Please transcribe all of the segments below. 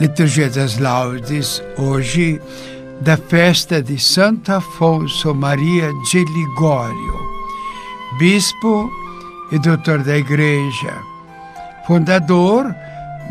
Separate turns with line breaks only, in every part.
Liturgia das Laudes, hoje, da festa de Santo Afonso Maria de Ligório, bispo e doutor da Igreja, fundador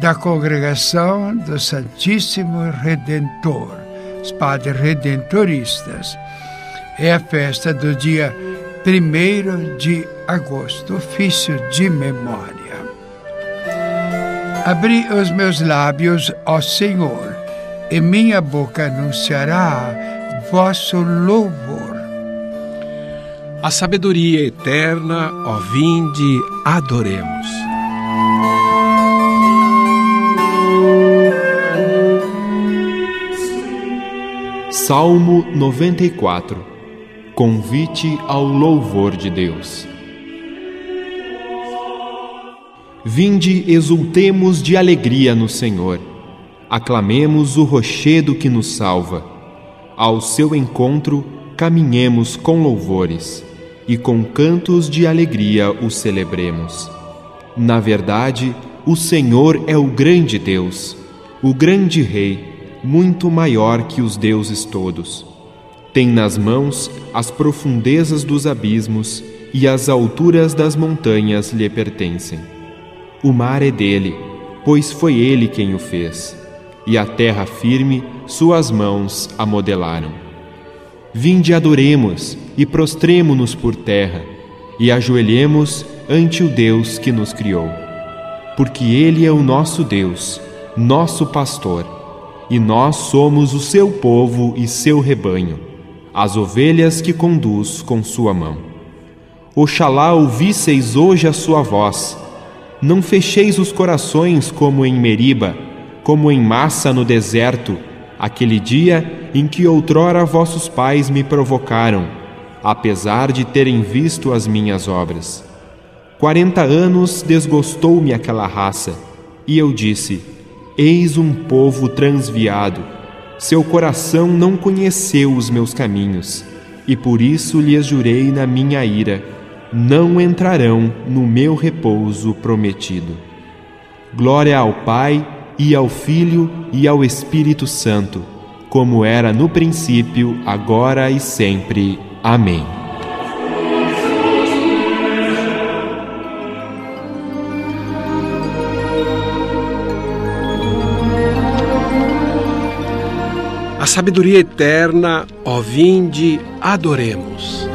da Congregação do Santíssimo Redentor, os Padres Redentoristas. É a festa do dia 1 de agosto, ofício de memória. Abri os meus lábios, ó Senhor, e minha boca anunciará vosso louvor.
A sabedoria eterna, ó vinde, adoremos.
Salmo 94 Convite ao louvor de Deus. Vinde, exultemos de alegria no Senhor. Aclamemos o rochedo que nos salva. Ao seu encontro, caminhemos com louvores e com cantos de alegria o celebremos. Na verdade, o Senhor é o grande Deus, o grande Rei, muito maior que os deuses todos. Tem nas mãos as profundezas dos abismos e as alturas das montanhas lhe pertencem. O mar é dele, pois foi ele quem o fez, e a terra firme suas mãos a modelaram. Vinde adoremos e prostremo-nos por terra, e ajoelhemos ante o Deus que nos criou. Porque ele é o nosso Deus, nosso pastor, e nós somos o seu povo e seu rebanho, as ovelhas que conduz com sua mão. Oxalá ouvisseis hoje a sua voz, não fecheis os corações como em Meriba, como em massa no deserto, aquele dia em que outrora vossos pais me provocaram, apesar de terem visto as minhas obras. Quarenta anos desgostou-me aquela raça, e eu disse: Eis um povo transviado. Seu coração não conheceu os meus caminhos, e por isso lhes jurei na minha ira não entrarão no meu repouso prometido. Glória ao Pai, e ao Filho, e ao Espírito Santo, como era no princípio, agora e sempre. Amém.
A sabedoria eterna, ó vinde, adoremos.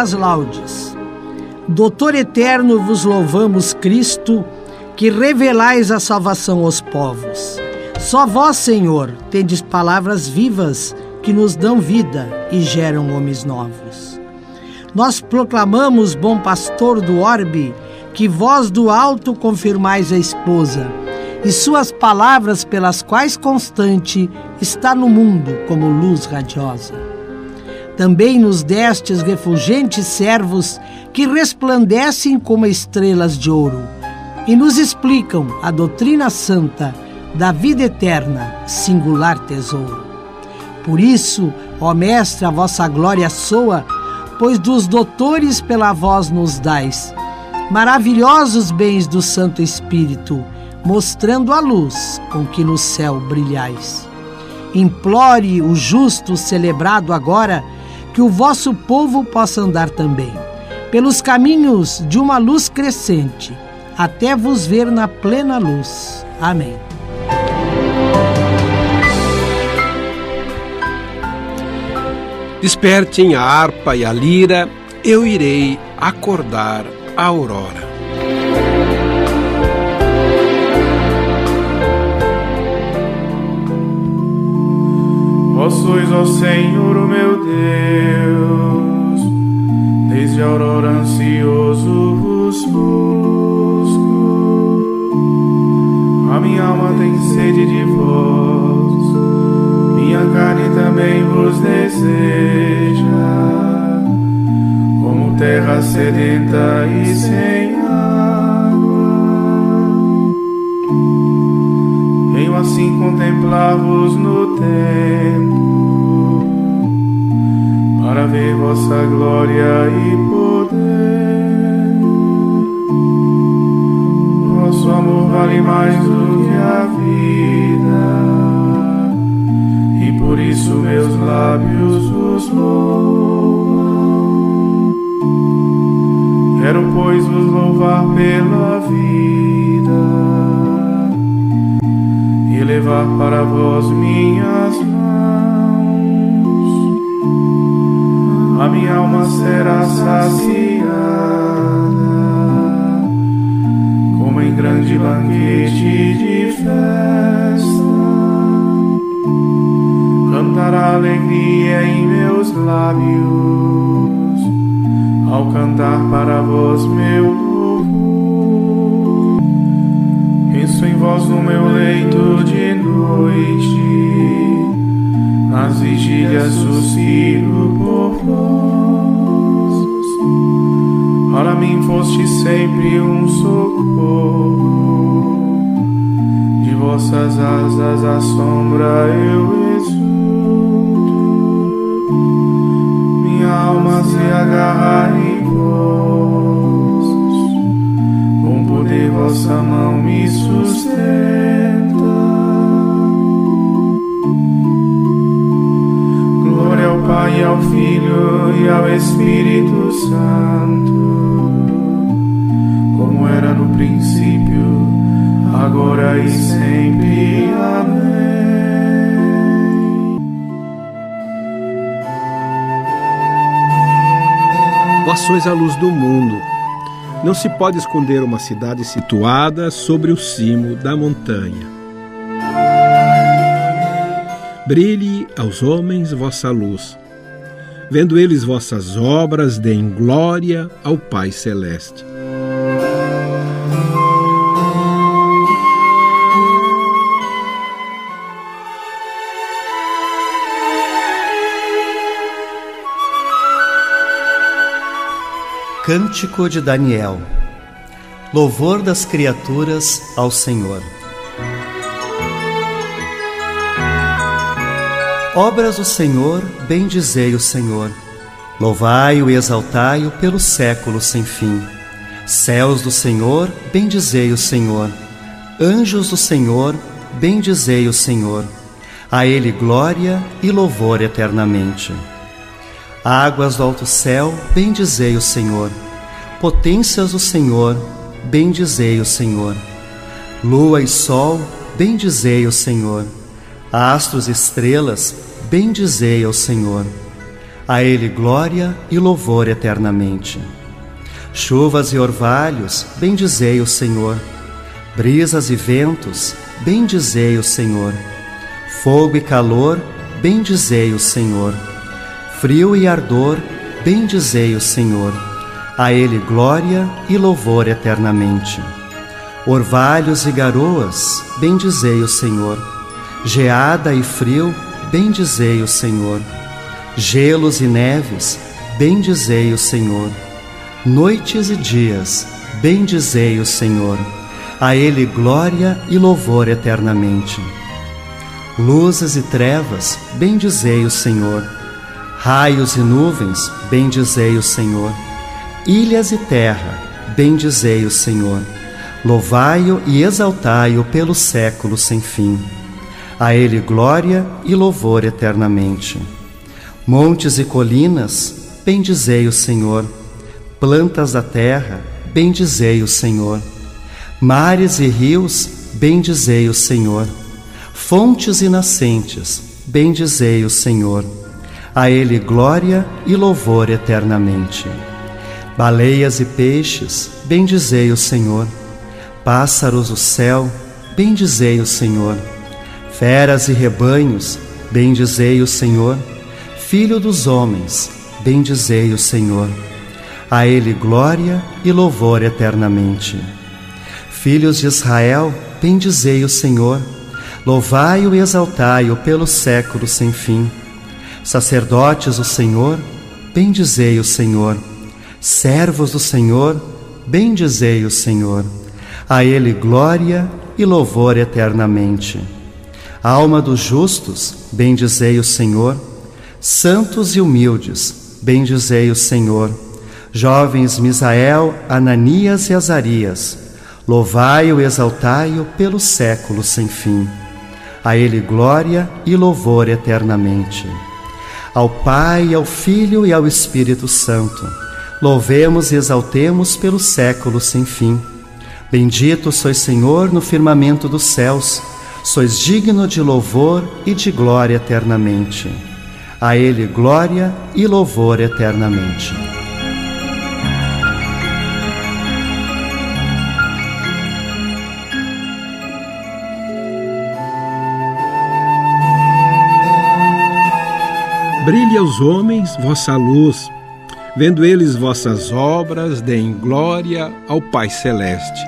Das laudes. Doutor eterno, vos louvamos, Cristo, que revelais a salvação aos povos. Só vós, Senhor, tendes palavras vivas que nos dão vida e geram homens novos. Nós proclamamos, bom pastor do orbe, que vós do alto confirmais a esposa, e suas palavras pelas quais constante está no mundo como luz radiosa. Também nos destes refulgentes servos que resplandecem como estrelas de ouro e nos explicam a doutrina santa da vida eterna, singular tesouro. Por isso, ó Mestre, a vossa glória soa, pois dos doutores pela voz nos dais maravilhosos bens do Santo Espírito, mostrando a luz com que no céu brilhais. Implore o justo celebrado agora que o vosso povo possa andar também, pelos caminhos de uma luz crescente, até vos ver na plena luz. Amém.
Despertem a harpa e a lira, eu irei acordar a aurora.
Vós sois, ó Senhor, o meu Deus, desde a aurora ansioso vos busco. A minha alma tem sede de vós, minha carne também vos deseja, como terra sedenta e sem Venho assim contemplar-vos no tempo para ver vossa glória e poder. Vosso amor vale mais do que a vida, e por isso meus lábios vos louvam. Quero, pois, vos louvar pela vida e levar para vós minhas a minha alma será saciada, como em grande banquete de festa. Cantará alegria em meus lábios, ao cantar para vós meu Vós no meu leito de noite nas vigílias suspiro por vós. Para mim foste sempre um socorro, de vossas asas a sombra eu exulto. Minha alma se agarra em vós, vossa mão me sustenta. Pai, ao Filho e ao Espírito Santo, como era no princípio, agora e sempre. Amém.
Vós sois a luz do mundo. Não se pode esconder uma cidade situada sobre o cimo da montanha. Brilhe aos homens vossa luz. Vendo eles vossas obras, deem glória ao Pai Celeste.
Cântico de Daniel Louvor das criaturas ao Senhor. Obras do Senhor, bendizei o Senhor. Louvai-o e exaltai-o pelo século sem fim. Céus do Senhor, bendizei o Senhor. Anjos do Senhor, bendizei o Senhor. A Ele glória e louvor eternamente. Águas do alto céu, bendizei o Senhor. Potências do Senhor, bendizei o Senhor. Lua e sol, bendizei o Senhor astros e estrelas, bendizei ao Senhor. A Ele glória e louvor eternamente. Chuvas e orvalhos, bendizei o Senhor. Brisas e ventos, bendizei o Senhor. Fogo e calor, bendizei o Senhor. Frio e ardor, bendizei o Senhor. A Ele glória e louvor eternamente. Orvalhos e garoas, bendizei o Senhor geada e frio, bendizei o Senhor. Gelos e neves, bendizei o Senhor. Noites e dias, bendizei o Senhor. A Ele glória e louvor eternamente. Luzes e trevas, bendizei o Senhor. Raios e nuvens, bendizei o Senhor. Ilhas e terra, bendizei o Senhor. Louvai-o e exaltai-o pelo século sem fim. A Ele glória e louvor eternamente. Montes e colinas, bendizei o Senhor. Plantas da terra, bendizei o Senhor. Mares e rios, bendizei o Senhor. Fontes e nascentes, bendizei o Senhor. A Ele glória e louvor eternamente. Baleias e peixes, bendizei o Senhor. Pássaros do céu, bendizei o Senhor. Feras e rebanhos, bendizei o Senhor. Filho dos homens, bendizei o Senhor. A Ele glória e louvor eternamente. Filhos de Israel, bendizei o Senhor. Louvai-o e exaltai-o pelo século sem fim. Sacerdotes do Senhor, bendizei o Senhor. Servos do Senhor, bendizei o Senhor. A Ele glória e louvor eternamente. Alma dos justos, bendizei o Senhor. Santos e humildes, bendizei o Senhor. Jovens Misael, Ananias e Azarias, louvai-o e exaltai-o pelos séculos sem fim. A ele glória e louvor eternamente. Ao Pai, ao Filho e ao Espírito Santo, louvemos e exaltemos pelos séculos sem fim. Bendito sois Senhor no firmamento dos céus, sois digno de louvor e de glória eternamente. A Ele glória e louvor eternamente.
Brilhe aos homens vossa luz, vendo eles vossas obras, deem glória ao Pai Celeste.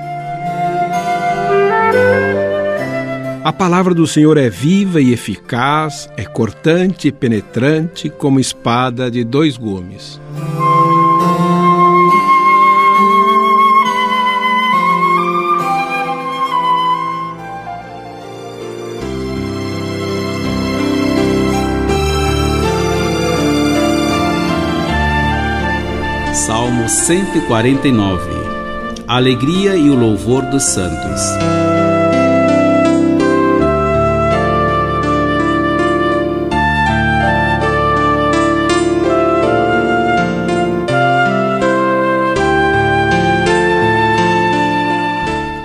A palavra do Senhor é viva e eficaz, é cortante e penetrante como espada de dois gumes.
Salmo 149 Alegria e o louvor dos santos.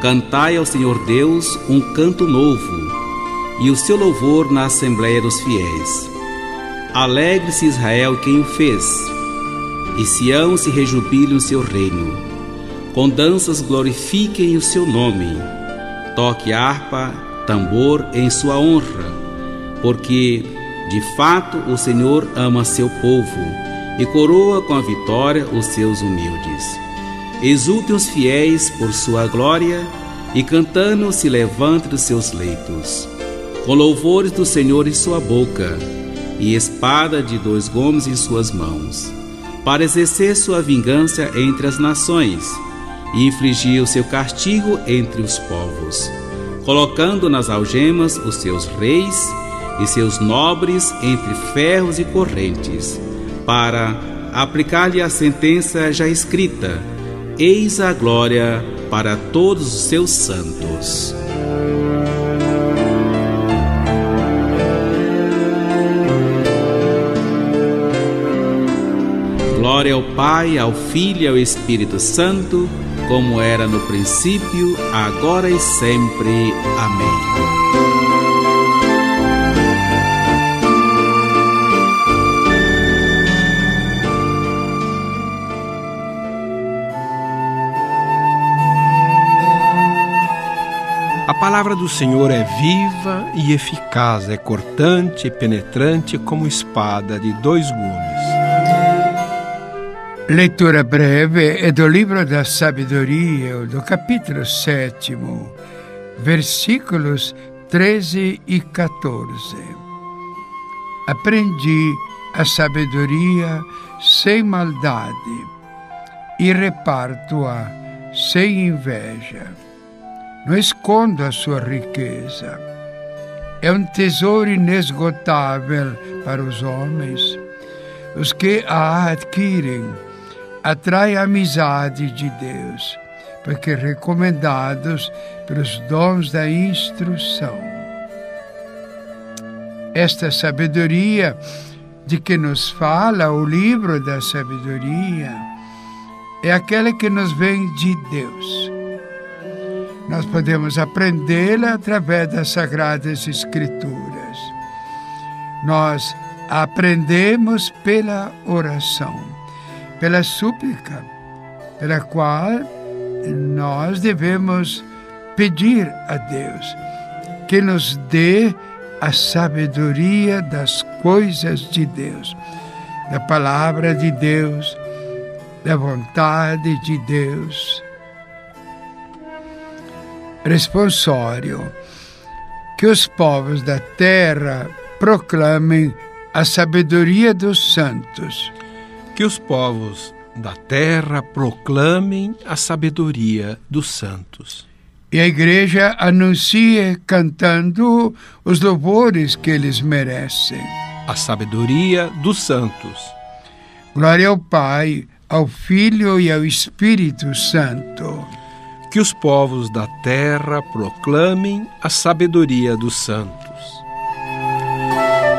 Cantai ao Senhor Deus um canto novo, e o seu louvor na Assembleia dos Fiéis. Alegre-se Israel quem o fez, e Sião se rejubile o seu reino. Com danças glorifiquem o seu nome. Toque harpa, tambor em sua honra, porque de fato o Senhor ama seu povo e coroa com a vitória os seus humildes. Exultem os fiéis por sua glória e cantando se levante dos seus leitos. Com louvores do Senhor em sua boca e espada de dois gumes em suas mãos, para exercer sua vingança entre as nações e infligir o seu castigo entre os povos, colocando nas algemas os seus reis e seus nobres entre ferros e correntes, para aplicar-lhe a sentença já escrita eis a glória para todos os seus santos. Glória ao Pai, ao Filho e ao Espírito Santo, como era no princípio, agora e sempre. Amém.
A palavra do Senhor é viva e eficaz, é cortante e penetrante como espada de dois gumes.
Leitura breve do livro da sabedoria, do capítulo 7, versículos 13 e 14. Aprendi a sabedoria sem maldade e reparto-a sem inveja não escondo a sua riqueza. É um tesouro inesgotável para os homens. Os que a adquirem atraem a amizade de Deus, porque recomendados pelos dons da instrução. Esta sabedoria de que nos fala o livro da sabedoria é aquela que nos vem de Deus nós podemos aprendê-la através das Sagradas Escrituras. Nós aprendemos pela oração, pela súplica, pela qual nós devemos pedir a Deus que nos dê a sabedoria das coisas de Deus, da palavra de Deus, da vontade de Deus responsório que os povos da terra proclamem a sabedoria dos santos.
Que os povos da terra proclamem a sabedoria dos santos.
E a igreja anuncie cantando os louvores que eles merecem.
A sabedoria dos santos
Glória ao Pai, ao Filho e ao Espírito Santo.
Que os povos da terra proclamem a sabedoria dos santos.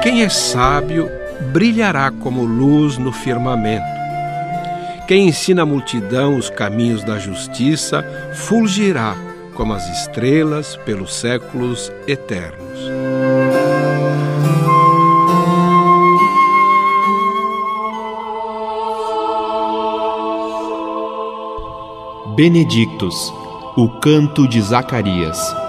Quem é sábio brilhará como luz no firmamento. Quem ensina a multidão os caminhos da justiça fulgirá como as estrelas pelos séculos eternos.
Benedictus, o canto de Zacarias.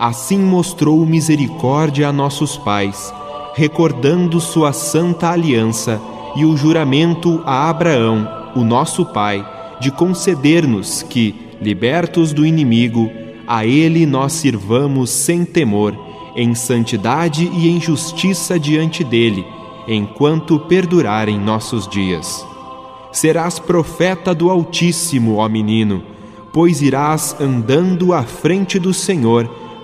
Assim mostrou misericórdia a nossos pais, recordando sua santa aliança e o juramento a Abraão, o nosso pai, de conceder-nos que, libertos do inimigo, a ele nós sirvamos sem temor, em santidade e em justiça diante dele, enquanto perdurarem nossos dias. Serás profeta do Altíssimo, ó menino, pois irás andando à frente do Senhor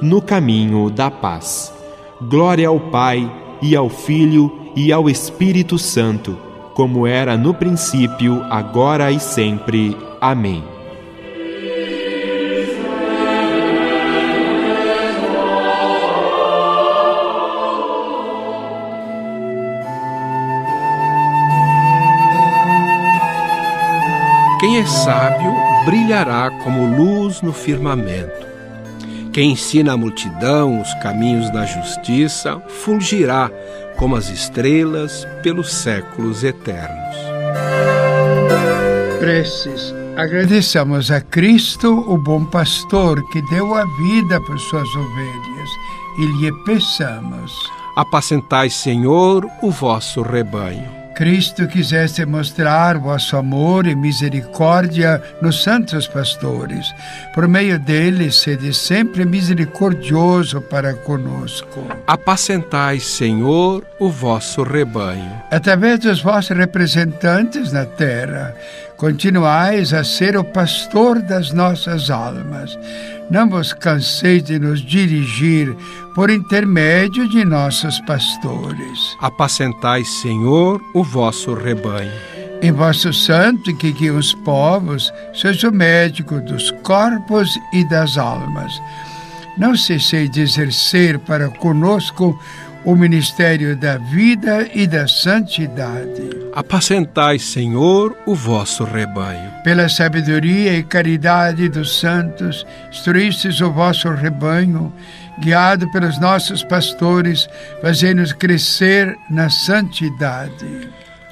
no caminho da paz. Glória ao Pai, e ao Filho, e ao Espírito Santo, como era no princípio, agora e sempre. Amém.
Quem é sábio brilhará como luz no firmamento. Quem ensina a multidão os caminhos da justiça fulgirá como as estrelas pelos séculos eternos.
Preces. Agradeçamos a Cristo, o bom pastor, que deu a vida por suas ovelhas, e lhe peçamos.
Apacentai, Senhor, o vosso rebanho.
Cristo quisesse mostrar vosso amor e misericórdia nos santos pastores. Por meio deles, sede sempre misericordioso para conosco.
Apacentai, Senhor, o vosso rebanho.
Através dos vossos representantes na terra, continuais a ser o pastor das nossas almas. Não vos canseis de nos dirigir por intermédio de nossos pastores.
Apacentai, Senhor, o vosso rebanho.
Em vosso santo que guia os povos, seja o médico dos corpos e das almas. Não cessei de exercer para conosco o ministério da vida e da santidade.
Apacentai, Senhor, o vosso rebanho.
Pela sabedoria e caridade dos santos, instruístes o vosso rebanho, guiado pelos nossos pastores, fazendo-nos crescer na santidade.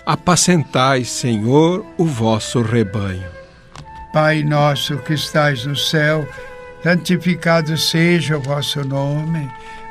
Apacentai, Senhor, o vosso rebanho.
Pai nosso que estais no céu, santificado seja o vosso nome.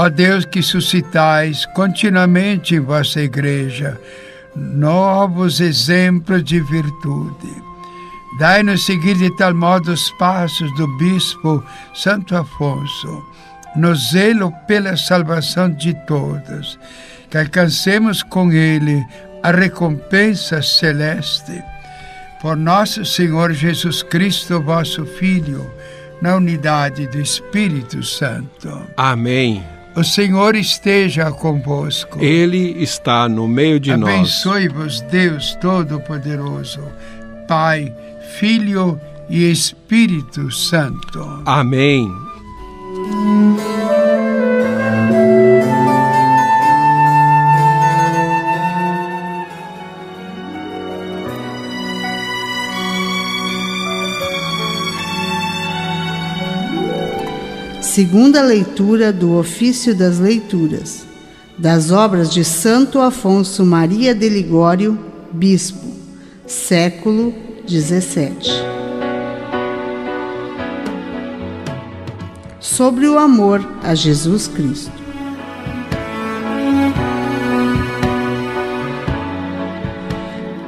Ó Deus que suscitais continuamente em vossa igreja novos exemplos de virtude. Dai-nos seguir de tal modo os passos do bispo Santo Afonso, no zelo pela salvação de todos, que alcancemos com ele a recompensa celeste. por nosso Senhor Jesus Cristo, vosso Filho, na unidade do Espírito Santo.
Amém.
O Senhor esteja convosco.
Ele está no meio de nós.
Abençoe-vos, Deus Todo-Poderoso, Pai, Filho e Espírito Santo.
Amém.
Segunda leitura do Ofício das Leituras, das obras de Santo Afonso Maria de Ligório, Bispo, século XVII. Sobre o amor a Jesus Cristo.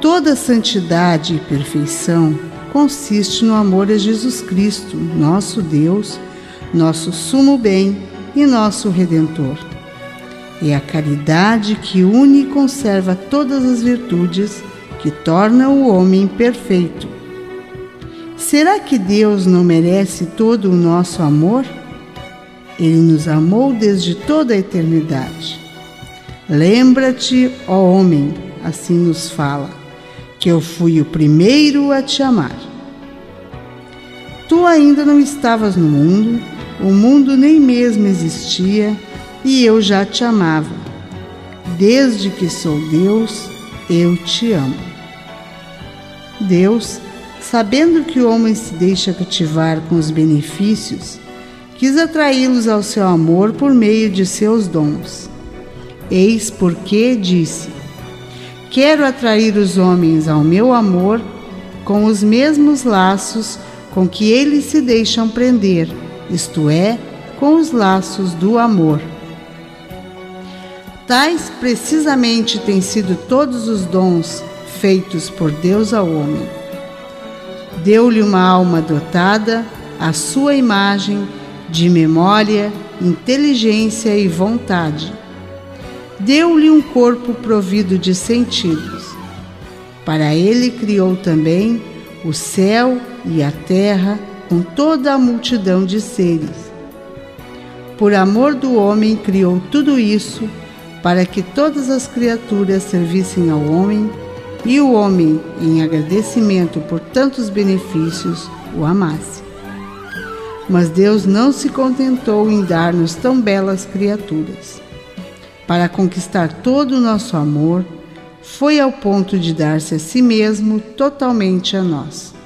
Toda santidade e perfeição consiste no amor a Jesus Cristo, nosso Deus nosso sumo bem e nosso redentor. É a caridade que une e conserva todas as virtudes que torna o homem perfeito. Será que Deus não merece todo o nosso amor? Ele nos amou desde toda a eternidade. Lembra-te, ó homem, assim nos fala, que eu fui o primeiro a te amar. Tu ainda não estavas no mundo, o mundo nem mesmo existia e eu já te amava. Desde que sou Deus, eu te amo. Deus, sabendo que o homem se deixa cativar com os benefícios, quis atraí-los ao seu amor por meio de seus dons. Eis porque disse: Quero atrair os homens ao meu amor com os mesmos laços com que eles se deixam prender isto é, com os laços do amor. Tais precisamente têm sido todos os dons feitos por Deus ao homem. Deu-lhe uma alma dotada, à sua imagem, de memória, inteligência e vontade. Deu-lhe um corpo provido de sentidos. Para ele criou também o céu e a terra com toda a multidão de seres. Por amor do homem, criou tudo isso para que todas as criaturas servissem ao homem e o homem, em agradecimento por tantos benefícios, o amasse. Mas Deus não se contentou em dar-nos tão belas criaturas. Para conquistar todo o nosso amor, foi ao ponto de dar-se a si mesmo totalmente a nós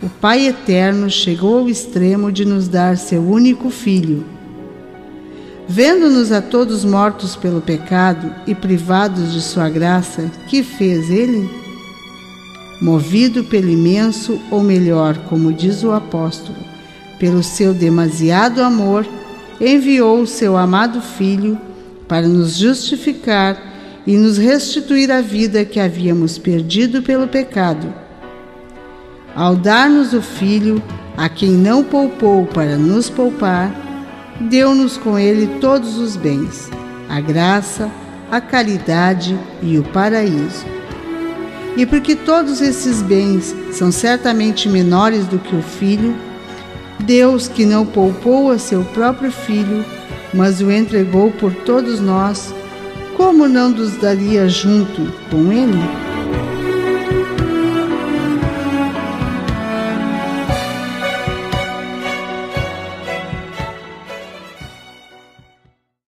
o Pai Eterno chegou ao extremo de nos dar seu único Filho. Vendo-nos a todos mortos pelo pecado e privados de sua graça, que fez ele? Movido pelo imenso, ou melhor, como diz o apóstolo, pelo seu demasiado amor, enviou o seu amado Filho para nos justificar e nos restituir a vida que havíamos perdido pelo pecado ao dar-nos o Filho, a quem não poupou para nos poupar, deu-nos com ele todos os bens, a graça, a caridade e o paraíso. E porque todos esses bens são certamente menores do que o Filho, Deus, que não poupou a seu próprio Filho, mas o entregou por todos nós, como não nos daria junto com ele?